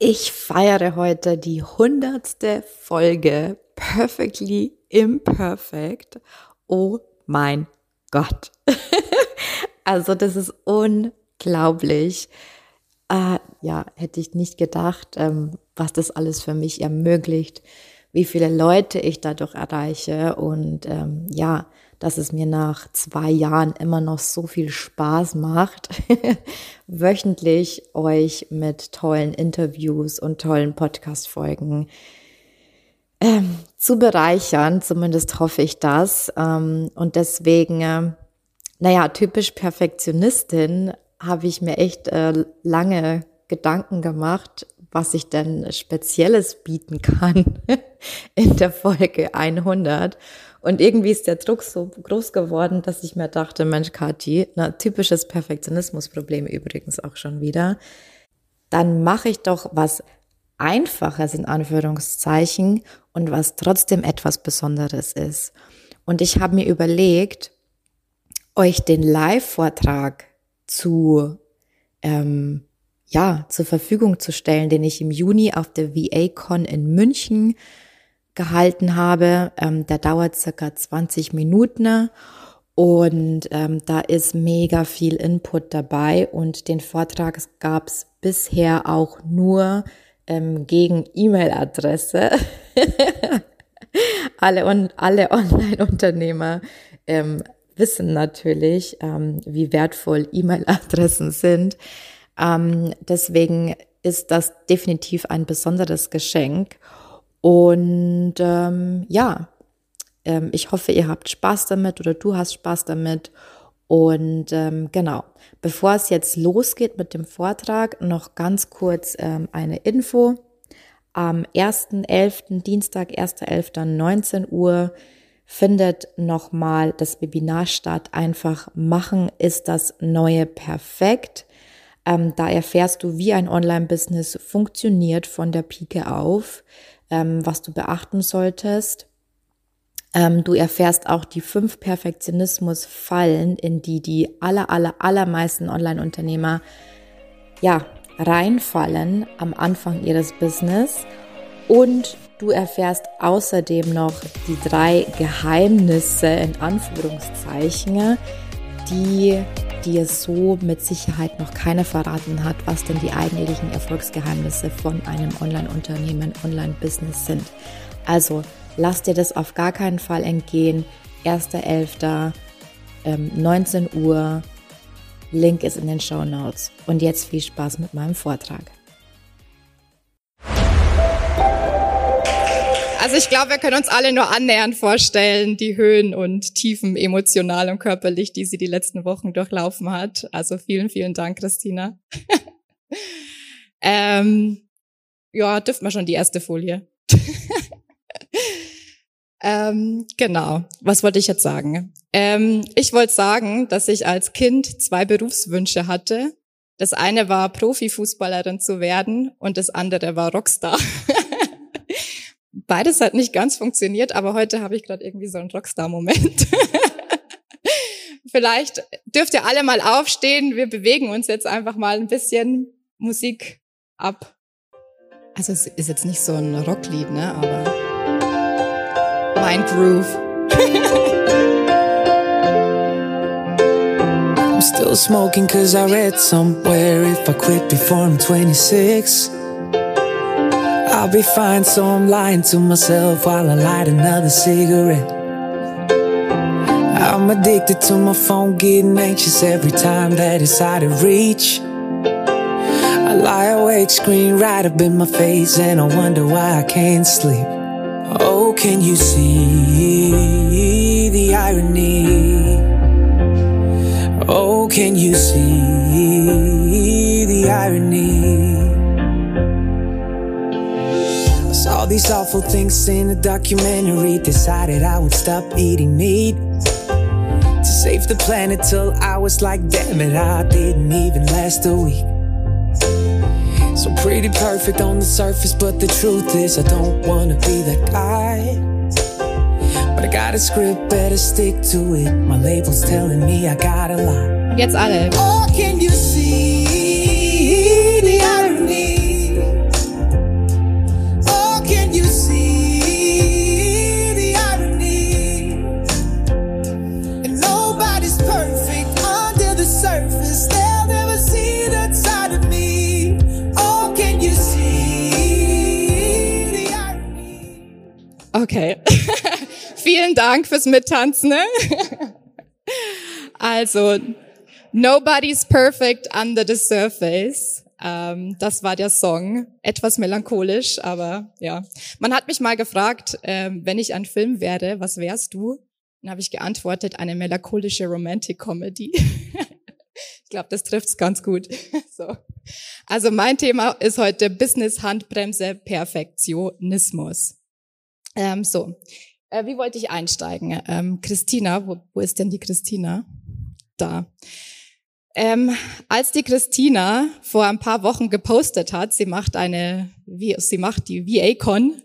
Ich feiere heute die hundertste Folge Perfectly Imperfect. Oh mein Gott. also das ist unglaublich. Äh, ja, hätte ich nicht gedacht, ähm, was das alles für mich ermöglicht, wie viele Leute ich dadurch erreiche und ähm, ja, dass es mir nach zwei Jahren immer noch so viel Spaß macht, wöchentlich euch mit tollen Interviews und tollen Podcast-Folgen ähm, zu bereichern. Zumindest hoffe ich das. Ähm, und deswegen, äh, naja, typisch Perfektionistin habe ich mir echt äh, lange Gedanken gemacht, was ich denn Spezielles bieten kann in der Folge 100. Und irgendwie ist der Druck so groß geworden, dass ich mir dachte, Mensch, Kathi, na, typisches Perfektionismusproblem übrigens auch schon wieder. Dann mache ich doch was Einfaches in Anführungszeichen und was trotzdem etwas Besonderes ist. Und ich habe mir überlegt, euch den Live-Vortrag zu, ähm, ja, zur Verfügung zu stellen, den ich im Juni auf der VA-Con in München gehalten habe. Ähm, der dauert circa 20 Minuten und ähm, da ist mega viel Input dabei und den Vortrag gab es bisher auch nur ähm, gegen E-Mail-Adresse. alle, on, alle Online-Unternehmer ähm, wissen natürlich, ähm, wie wertvoll E-Mail-Adressen sind. Ähm, deswegen ist das definitiv ein besonderes Geschenk. Und ähm, ja, ähm, ich hoffe, ihr habt Spaß damit oder du hast Spaß damit. Und ähm, genau, bevor es jetzt losgeht mit dem Vortrag, noch ganz kurz ähm, eine Info. Am 1.11., Dienstag, 1.11., 19 Uhr findet nochmal das Webinar statt. Einfach machen ist das neue Perfekt. Ähm, da erfährst du, wie ein Online-Business funktioniert von der Pike auf ähm, was du beachten solltest. Ähm, du erfährst auch die fünf Perfektionismus-Fallen, in die die aller, aller, allermeisten Online-Unternehmer ja, reinfallen am Anfang ihres Business. Und du erfährst außerdem noch die drei Geheimnisse in Anführungszeichen, die dir so mit Sicherheit noch keiner verraten hat, was denn die eigentlichen Erfolgsgeheimnisse von einem Online-Unternehmen, Online-Business sind. Also lass dir das auf gar keinen Fall entgehen. 1.11. Ähm, 19 Uhr. Link ist in den Show Notes. Und jetzt viel Spaß mit meinem Vortrag. Also ich glaube, wir können uns alle nur annähernd vorstellen, die Höhen und Tiefen emotional und körperlich, die sie die letzten Wochen durchlaufen hat. Also vielen, vielen Dank, Christina. ähm, ja, dürfen wir schon die erste Folie. ähm, genau. Was wollte ich jetzt sagen? Ähm, ich wollte sagen, dass ich als Kind zwei Berufswünsche hatte. Das eine war Profifußballerin zu werden und das andere war Rockstar. Beides hat nicht ganz funktioniert, aber heute habe ich gerade irgendwie so einen Rockstar-Moment. Vielleicht dürft ihr alle mal aufstehen. Wir bewegen uns jetzt einfach mal ein bisschen Musik ab. Also es ist jetzt nicht so ein Rocklied, ne? Aber mein Groove. I'm still smoking cause I read somewhere if I quit before I'm 26 I'll be fine, so I'm lying to myself while I light another cigarette. I'm addicted to my phone, getting anxious every time that it's out of reach. I lie awake, screen right up in my face, and I wonder why I can't sleep. Oh, can you see the irony? Oh, can you see the irony? These awful things in a documentary. Decided I would stop eating meat to save the planet till I was like, damn it, I didn't even last a week. So pretty perfect on the surface, but the truth is, I don't wanna be that guy. But I got a script, better stick to it. My label's telling me I gotta lie. Jetzt alle. Oh, can you see Okay. Vielen Dank fürs Mittanzen. Ne? also, Nobody's Perfect Under the Surface. Ähm, das war der Song. Etwas melancholisch, aber ja. Man hat mich mal gefragt, ähm, wenn ich ein Film wäre, was wärst du? Dann habe ich geantwortet, eine melancholische Romantic Comedy. ich glaube, das trifft's ganz gut. so. Also mein Thema ist heute Business Handbremse Perfektionismus. Ähm, so, äh, wie wollte ich einsteigen? Ähm, Christina, wo, wo ist denn die Christina? Da. Ähm, als die Christina vor ein paar Wochen gepostet hat, sie macht eine, sie macht die VA-Con,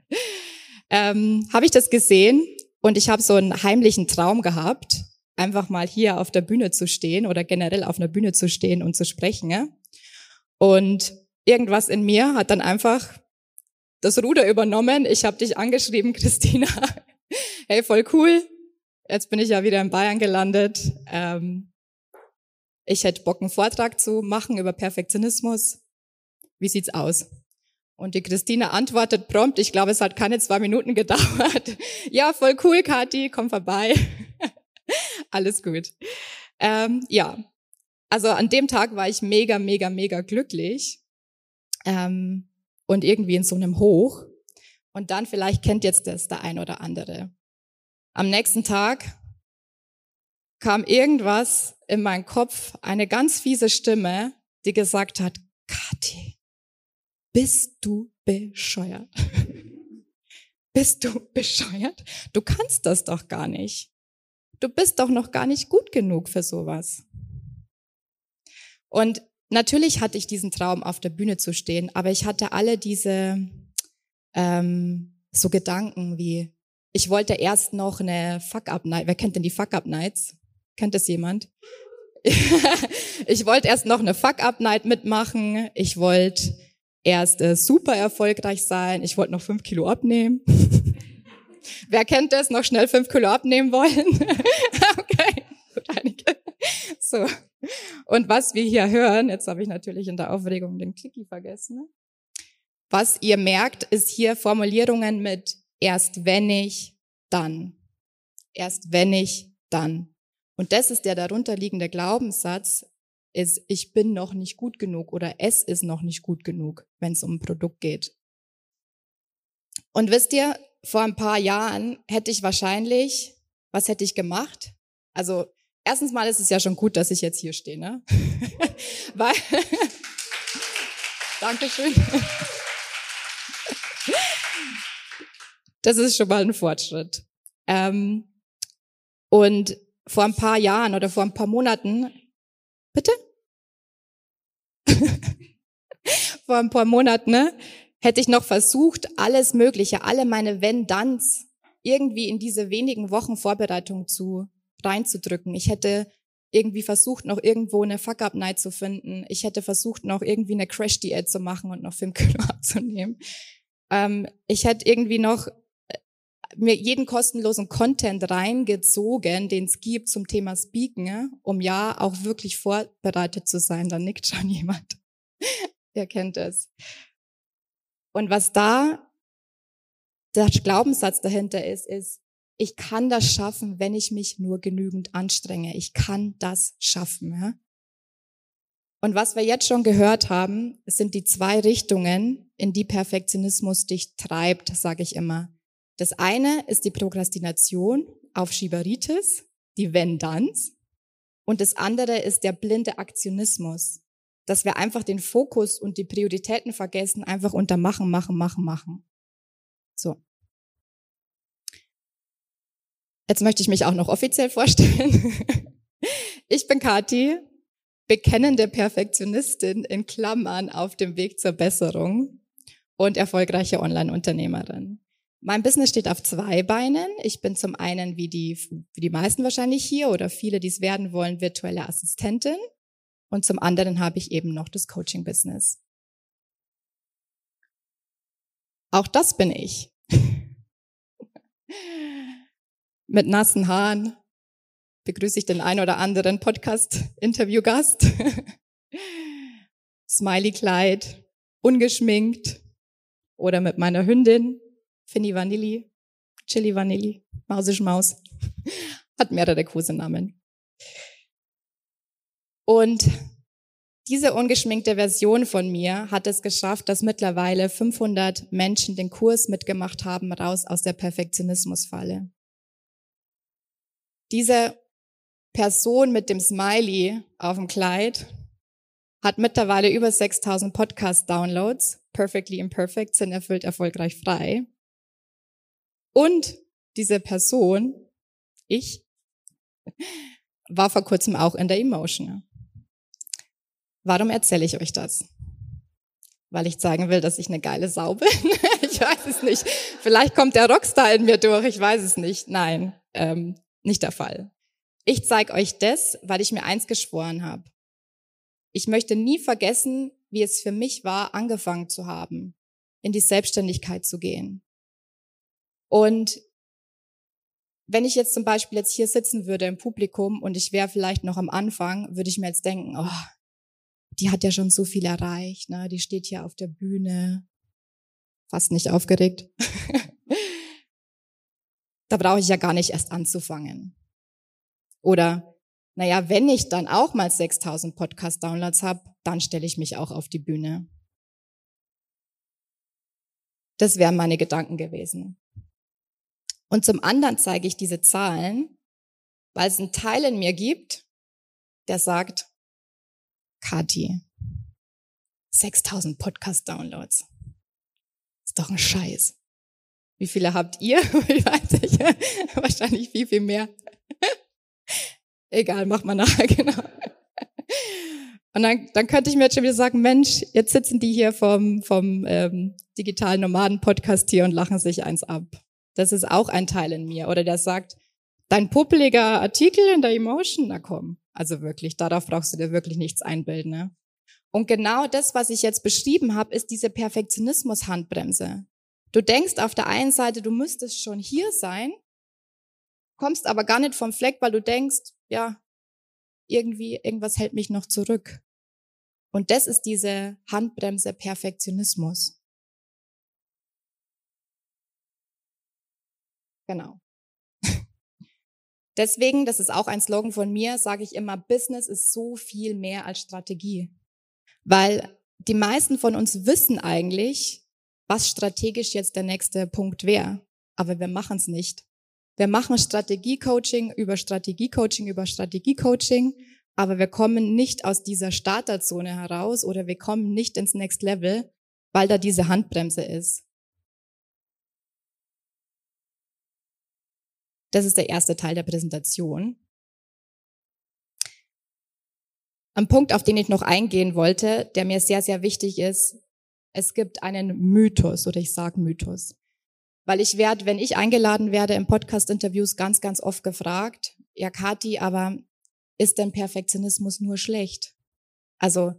ähm, habe ich das gesehen und ich habe so einen heimlichen Traum gehabt, einfach mal hier auf der Bühne zu stehen oder generell auf einer Bühne zu stehen und zu sprechen. Ja? Und irgendwas in mir hat dann einfach das Ruder übernommen. Ich habe dich angeschrieben, Christina. hey, voll cool. Jetzt bin ich ja wieder in Bayern gelandet. Ähm, ich hätte Bock, einen Vortrag zu machen über Perfektionismus. Wie sieht's aus? Und die Christina antwortet prompt, ich glaube, es hat keine zwei Minuten gedauert. ja, voll cool, Kathi, komm vorbei. Alles gut. Ähm, ja, also an dem Tag war ich mega, mega, mega glücklich ähm, und irgendwie in so einem Hoch. Und dann vielleicht kennt jetzt das der ein oder andere. Am nächsten Tag kam irgendwas in meinen Kopf, eine ganz fiese Stimme, die gesagt hat, Kathi, bist du bescheuert? bist du bescheuert? Du kannst das doch gar nicht. Du bist doch noch gar nicht gut genug für sowas. Und natürlich hatte ich diesen Traum, auf der Bühne zu stehen, aber ich hatte alle diese ähm, so Gedanken wie, ich wollte erst noch eine Fuck-Up-Night, wer kennt denn die Fuck-Up-Nights? Kennt das jemand? ich wollte erst noch eine Fuck-Up-Night mitmachen. Ich wollte erst äh, super erfolgreich sein. Ich wollte noch fünf Kilo abnehmen. Wer kennt das? Noch schnell fünf Kilo abnehmen wollen? So. Und was wir hier hören, jetzt habe ich natürlich in der Aufregung den Clicky vergessen. Was ihr merkt, ist hier Formulierungen mit erst wenn ich, dann. Erst wenn ich, dann. Und das ist der darunterliegende Glaubenssatz, ist, ich bin noch nicht gut genug oder es ist noch nicht gut genug, wenn es um ein Produkt geht. Und wisst ihr, vor ein paar Jahren hätte ich wahrscheinlich, was hätte ich gemacht? Also erstens mal ist es ja schon gut, dass ich jetzt hier stehe, ne? Weil, Dankeschön. Das ist schon mal ein Fortschritt. Ähm, und vor ein paar Jahren oder vor ein paar Monaten, bitte? vor ein paar Monaten, ne, hätte ich noch versucht, alles Mögliche, alle meine Wenn-Danns irgendwie in diese wenigen Wochen Vorbereitung zu reinzudrücken. Ich hätte irgendwie versucht, noch irgendwo eine Fuck-Up-Night zu finden. Ich hätte versucht, noch irgendwie eine Crash-Diät zu machen und noch 5 Kilo abzunehmen. Ähm, ich hätte irgendwie noch mir jeden kostenlosen Content reingezogen, den es gibt zum Thema Speaken, um ja auch wirklich vorbereitet zu sein. Da nickt schon jemand. Wer kennt es? Und was da der Glaubenssatz dahinter ist, ist, ich kann das schaffen, wenn ich mich nur genügend anstrenge. Ich kann das schaffen. Ja? Und was wir jetzt schon gehört haben, sind die zwei Richtungen, in die Perfektionismus dich treibt, sage ich immer. Das eine ist die Prokrastination auf Schieberitis, die Wenn-Danns. Und das andere ist der blinde Aktionismus, dass wir einfach den Fokus und die Prioritäten vergessen, einfach unter machen, machen, machen, machen. So. Jetzt möchte ich mich auch noch offiziell vorstellen. ich bin Kathi, bekennende Perfektionistin in Klammern auf dem Weg zur Besserung und erfolgreiche Online-Unternehmerin. Mein Business steht auf zwei Beinen. Ich bin zum einen, wie die, wie die meisten wahrscheinlich hier oder viele, die es werden wollen, virtuelle Assistentin. Und zum anderen habe ich eben noch das Coaching-Business. Auch das bin ich. Mit nassen Haaren begrüße ich den ein oder anderen Podcast-Interview-Gast. Smiley-Kleid, ungeschminkt oder mit meiner Hündin Finny Vanilli, Chili Vanilli, Mausisch Maus. Hat mehrere Kosenamen. Und diese ungeschminkte Version von mir hat es geschafft, dass mittlerweile 500 Menschen den Kurs mitgemacht haben, raus aus der Perfektionismusfalle. Diese Person mit dem Smiley auf dem Kleid hat mittlerweile über 6000 Podcast-Downloads. Perfectly Imperfect sind erfüllt erfolgreich frei. Und diese Person, ich, war vor kurzem auch in der Emotion. Warum erzähle ich euch das? Weil ich zeigen will, dass ich eine geile Sau bin? ich weiß es nicht. Vielleicht kommt der Rockstar in mir durch, ich weiß es nicht. Nein, ähm, nicht der Fall. Ich zeige euch das, weil ich mir eins geschworen habe. Ich möchte nie vergessen, wie es für mich war, angefangen zu haben, in die Selbstständigkeit zu gehen. Und wenn ich jetzt zum Beispiel jetzt hier sitzen würde im Publikum und ich wäre vielleicht noch am Anfang, würde ich mir jetzt denken, oh, die hat ja schon so viel erreicht, ne? die steht hier auf der Bühne, fast nicht aufgeregt. da brauche ich ja gar nicht erst anzufangen. Oder, naja, wenn ich dann auch mal 6000 Podcast-Downloads habe, dann stelle ich mich auch auf die Bühne. Das wären meine Gedanken gewesen. Und zum anderen zeige ich diese Zahlen, weil es einen Teil in mir gibt, der sagt, Kati. 6000 Podcast-Downloads. Ist doch ein Scheiß. Wie viele habt ihr? Ich weiß nicht. Wahrscheinlich viel, viel mehr. Egal, mach mal nachher, genau. Und dann, dann könnte ich mir jetzt schon wieder sagen, Mensch, jetzt sitzen die hier vom, vom ähm, digitalen Nomaden-Podcast hier und lachen sich eins ab. Das ist auch ein Teil in mir. Oder der sagt, dein puppeliger Artikel in der Emotion, na komm. Also wirklich, darauf brauchst du dir wirklich nichts einbilden. Ne? Und genau das, was ich jetzt beschrieben habe, ist diese Perfektionismus-Handbremse. Du denkst auf der einen Seite, du müsstest schon hier sein, kommst aber gar nicht vom Fleck, weil du denkst, ja, irgendwie, irgendwas hält mich noch zurück. Und das ist diese Handbremse Perfektionismus. Genau. Deswegen, das ist auch ein Slogan von mir, sage ich immer, Business ist so viel mehr als Strategie. Weil die meisten von uns wissen eigentlich, was strategisch jetzt der nächste Punkt wäre. Aber wir machen es nicht. Wir machen Strategiecoaching über Strategiecoaching über Strategiecoaching, aber wir kommen nicht aus dieser Starterzone heraus oder wir kommen nicht ins Next Level, weil da diese Handbremse ist. Das ist der erste Teil der Präsentation. Ein Punkt, auf den ich noch eingehen wollte, der mir sehr, sehr wichtig ist, es gibt einen Mythos oder ich sage Mythos. Weil ich werde, wenn ich eingeladen werde im Podcast-Interviews, ganz, ganz oft gefragt, ja, Kathi, aber ist denn Perfektionismus nur schlecht? Also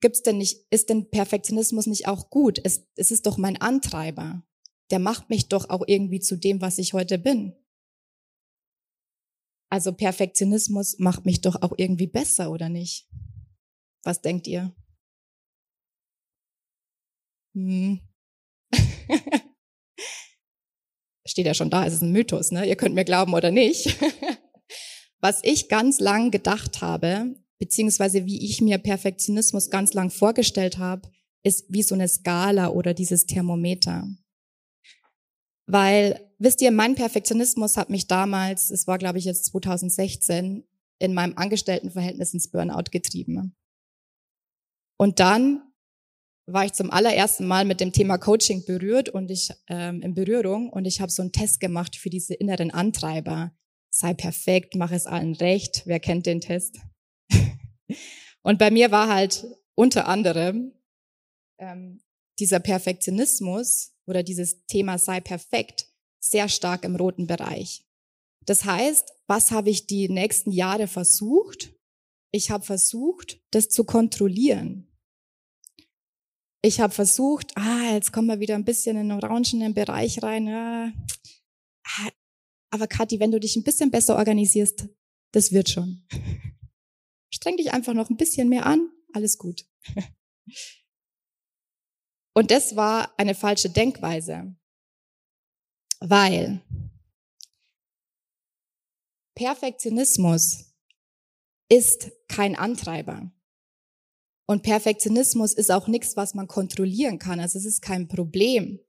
gibt's denn nicht, ist denn Perfektionismus nicht auch gut? Es, es ist doch mein Antreiber. Der macht mich doch auch irgendwie zu dem, was ich heute bin. Also Perfektionismus macht mich doch auch irgendwie besser, oder nicht? Was denkt ihr? Hm. Steht ja schon da, es ist ein Mythos, ne? Ihr könnt mir glauben oder nicht. Was ich ganz lang gedacht habe, beziehungsweise wie ich mir Perfektionismus ganz lang vorgestellt habe, ist wie so eine Skala oder dieses Thermometer. Weil, wisst ihr, mein Perfektionismus hat mich damals, es war glaube ich jetzt 2016, in meinem Angestelltenverhältnis ins Burnout getrieben. Und dann war ich zum allerersten Mal mit dem Thema Coaching berührt und ich ähm, in Berührung und ich habe so einen Test gemacht für diese inneren Antreiber. Sei perfekt, mach es allen recht. Wer kennt den Test? und bei mir war halt unter anderem ähm, dieser Perfektionismus oder dieses Thema sei perfekt sehr stark im roten Bereich. Das heißt, was habe ich die nächsten Jahre versucht? Ich habe versucht, das zu kontrollieren. Ich habe versucht, ah, jetzt kommen wir wieder ein bisschen in den orangenen Bereich rein. Ja. Ah, aber Kathi, wenn du dich ein bisschen besser organisierst, das wird schon. Streng dich einfach noch ein bisschen mehr an, alles gut. Und das war eine falsche Denkweise. Weil Perfektionismus ist kein Antreiber. Und Perfektionismus ist auch nichts, was man kontrollieren kann. Also es ist kein Problem.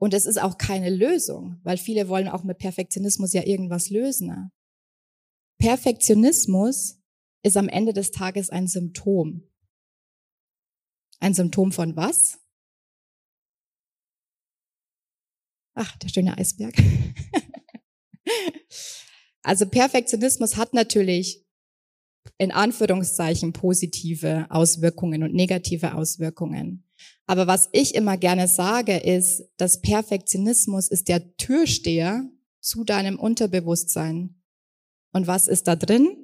Und es ist auch keine Lösung, weil viele wollen auch mit Perfektionismus ja irgendwas lösen. Perfektionismus ist am Ende des Tages ein Symptom. Ein Symptom von was? Ach, der schöne Eisberg. Also Perfektionismus hat natürlich in Anführungszeichen positive Auswirkungen und negative Auswirkungen. Aber was ich immer gerne sage, ist, dass Perfektionismus ist der Türsteher zu deinem Unterbewusstsein. Und was ist da drin?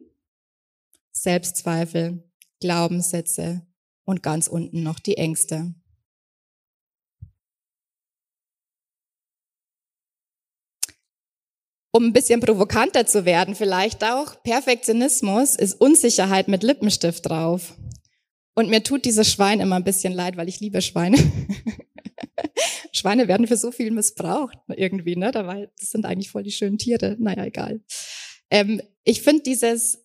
Selbstzweifel, Glaubenssätze und ganz unten noch die Ängste. Um ein bisschen provokanter zu werden, vielleicht auch, Perfektionismus ist Unsicherheit mit Lippenstift drauf. Und mir tut dieses Schwein immer ein bisschen leid, weil ich liebe Schweine. Schweine werden für so viel missbraucht irgendwie, ne? Dabei, das sind eigentlich voll die schönen Tiere. Naja, egal. Ähm, ich finde dieses,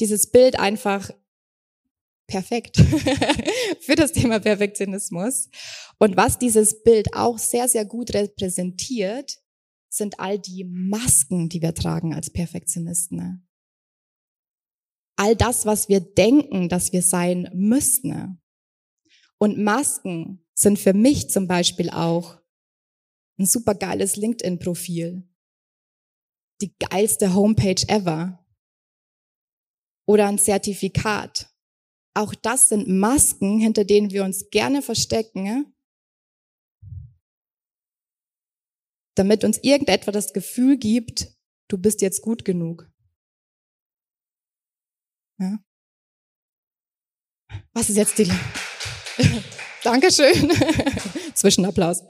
dieses Bild einfach perfekt für das Thema Perfektionismus. Und was dieses Bild auch sehr, sehr gut repräsentiert, sind all die Masken, die wir tragen als Perfektionisten. All das, was wir denken, dass wir sein müssten. Und Masken sind für mich zum Beispiel auch ein super geiles LinkedIn-Profil. Die geilste Homepage ever. Oder ein Zertifikat. Auch das sind Masken, hinter denen wir uns gerne verstecken, ne? Damit uns irgendetwas das Gefühl gibt, du bist jetzt gut genug. Ja? Was ist jetzt die... Dankeschön. Zwischenapplaus.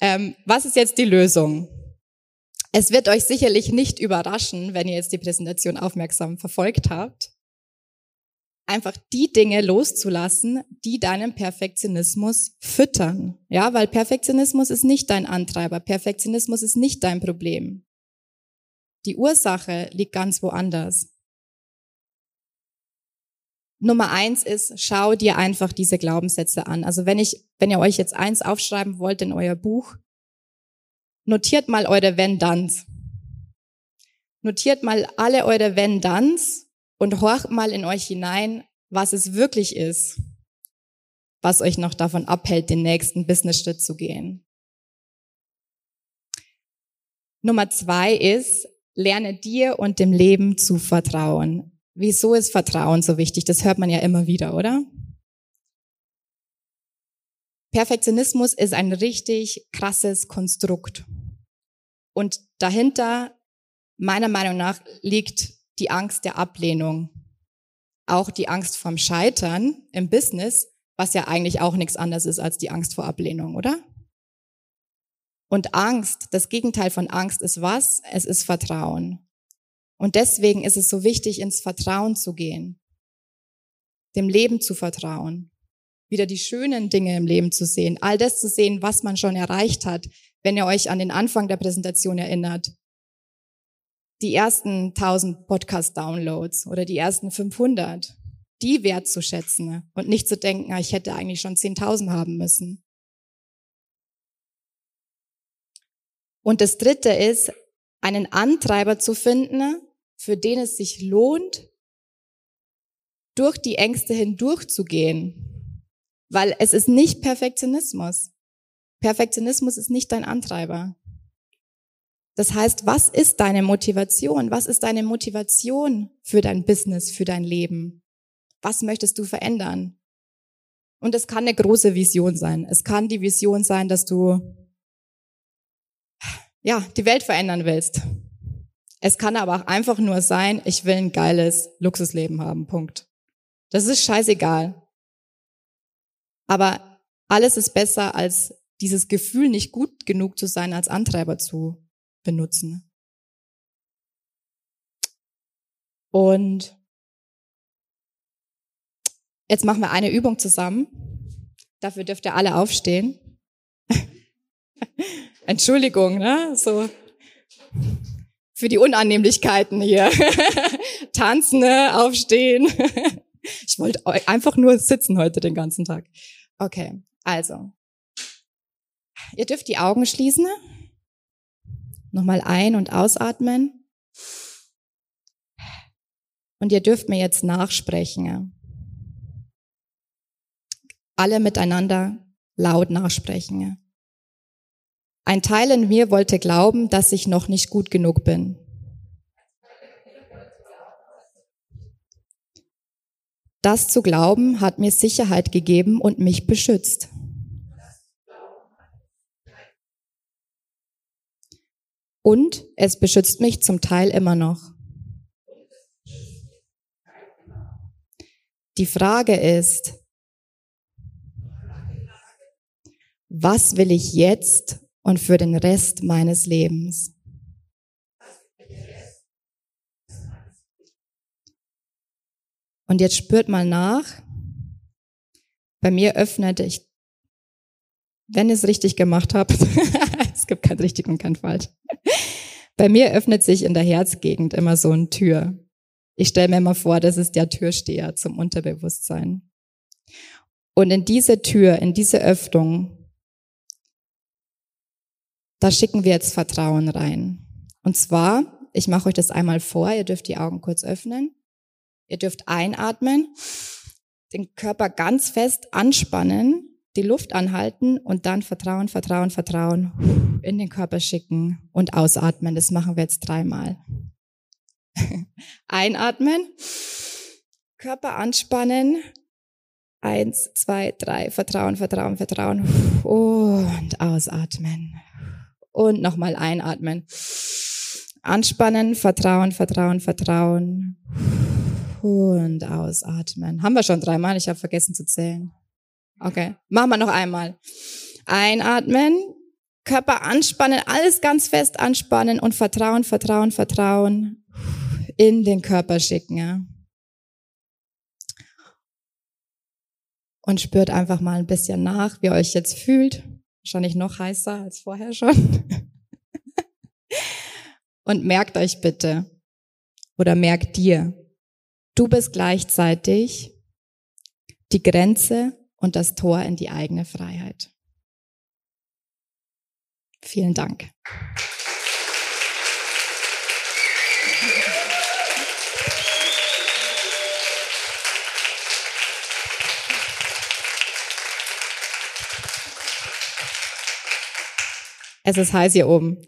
Ähm, was ist jetzt die Lösung? Es wird euch sicherlich nicht überraschen, wenn ihr jetzt die Präsentation aufmerksam verfolgt habt, einfach die Dinge loszulassen, die deinen Perfektionismus füttern. Ja, weil Perfektionismus ist nicht dein Antreiber. Perfektionismus ist nicht dein Problem. Die Ursache liegt ganz woanders. Nummer eins ist, schau dir einfach diese Glaubenssätze an. Also wenn ich, wenn ihr euch jetzt eins aufschreiben wollt in euer Buch, notiert mal eure Wenn-Danns. Notiert mal alle eure Wenn-Danns und horcht mal in euch hinein, was es wirklich ist, was euch noch davon abhält, den nächsten Business-Schritt zu gehen. Nummer zwei ist, lerne dir und dem Leben zu vertrauen. Wieso ist Vertrauen so wichtig? Das hört man ja immer wieder, oder? Perfektionismus ist ein richtig krasses Konstrukt. Und dahinter, meiner Meinung nach, liegt die Angst der Ablehnung, auch die Angst vom Scheitern im Business, was ja eigentlich auch nichts anderes ist als die Angst vor Ablehnung, oder? Und Angst, das Gegenteil von Angst ist was? Es ist Vertrauen. Und deswegen ist es so wichtig, ins Vertrauen zu gehen, dem Leben zu vertrauen, wieder die schönen Dinge im Leben zu sehen, all das zu sehen, was man schon erreicht hat. Wenn ihr euch an den Anfang der Präsentation erinnert, die ersten 1000 Podcast-Downloads oder die ersten 500, die wertzuschätzen und nicht zu denken, ah, ich hätte eigentlich schon 10.000 haben müssen. Und das dritte ist, einen Antreiber zu finden, für den es sich lohnt, durch die Ängste hindurchzugehen. Weil es ist nicht Perfektionismus. Perfektionismus ist nicht dein Antreiber. Das heißt, was ist deine Motivation? Was ist deine Motivation für dein Business, für dein Leben? Was möchtest du verändern? Und es kann eine große Vision sein. Es kann die Vision sein, dass du ja, die Welt verändern willst. Es kann aber auch einfach nur sein, ich will ein geiles Luxusleben haben. Punkt. Das ist scheißegal. Aber alles ist besser als dieses Gefühl, nicht gut genug zu sein, als Antreiber zu benutzen. Und jetzt machen wir eine Übung zusammen. Dafür dürft ihr alle aufstehen. Entschuldigung, ne? So für die Unannehmlichkeiten hier. Tanzen, ne? aufstehen. ich wollte einfach nur sitzen heute den ganzen Tag. Okay, also. Ihr dürft die Augen schließen. Nochmal ein- und ausatmen. Und ihr dürft mir jetzt nachsprechen. Alle miteinander laut nachsprechen. Ein Teil in mir wollte glauben, dass ich noch nicht gut genug bin. Das zu glauben hat mir Sicherheit gegeben und mich beschützt. Und es beschützt mich zum Teil immer noch. Die Frage ist, was will ich jetzt und für den Rest meines Lebens. Und jetzt spürt mal nach. Bei mir öffnete ich, wenn ich es richtig gemacht habe, es gibt kein richtig und kein falsch. Bei mir öffnet sich in der Herzgegend immer so eine Tür. Ich stelle mir immer vor, das ist der Türsteher zum Unterbewusstsein. Und in diese Tür, in diese Öffnung da schicken wir jetzt Vertrauen rein. Und zwar, ich mache euch das einmal vor, ihr dürft die Augen kurz öffnen. Ihr dürft einatmen, den Körper ganz fest anspannen, die Luft anhalten und dann Vertrauen, Vertrauen, Vertrauen in den Körper schicken und ausatmen. Das machen wir jetzt dreimal. Einatmen, Körper anspannen. Eins, zwei, drei. Vertrauen, Vertrauen, Vertrauen. Und ausatmen und nochmal einatmen. Anspannen, Vertrauen, Vertrauen, Vertrauen und ausatmen. Haben wir schon dreimal? Ich habe vergessen zu zählen. Okay, machen wir noch einmal. Einatmen, Körper anspannen, alles ganz fest anspannen und Vertrauen, Vertrauen, Vertrauen in den Körper schicken. Ja. Und spürt einfach mal ein bisschen nach, wie ihr euch jetzt fühlt. Wahrscheinlich noch heißer als vorher schon. Und merkt euch bitte, oder merkt dir, du bist gleichzeitig die Grenze und das Tor in die eigene Freiheit. Vielen Dank. Es ist heiß hier oben.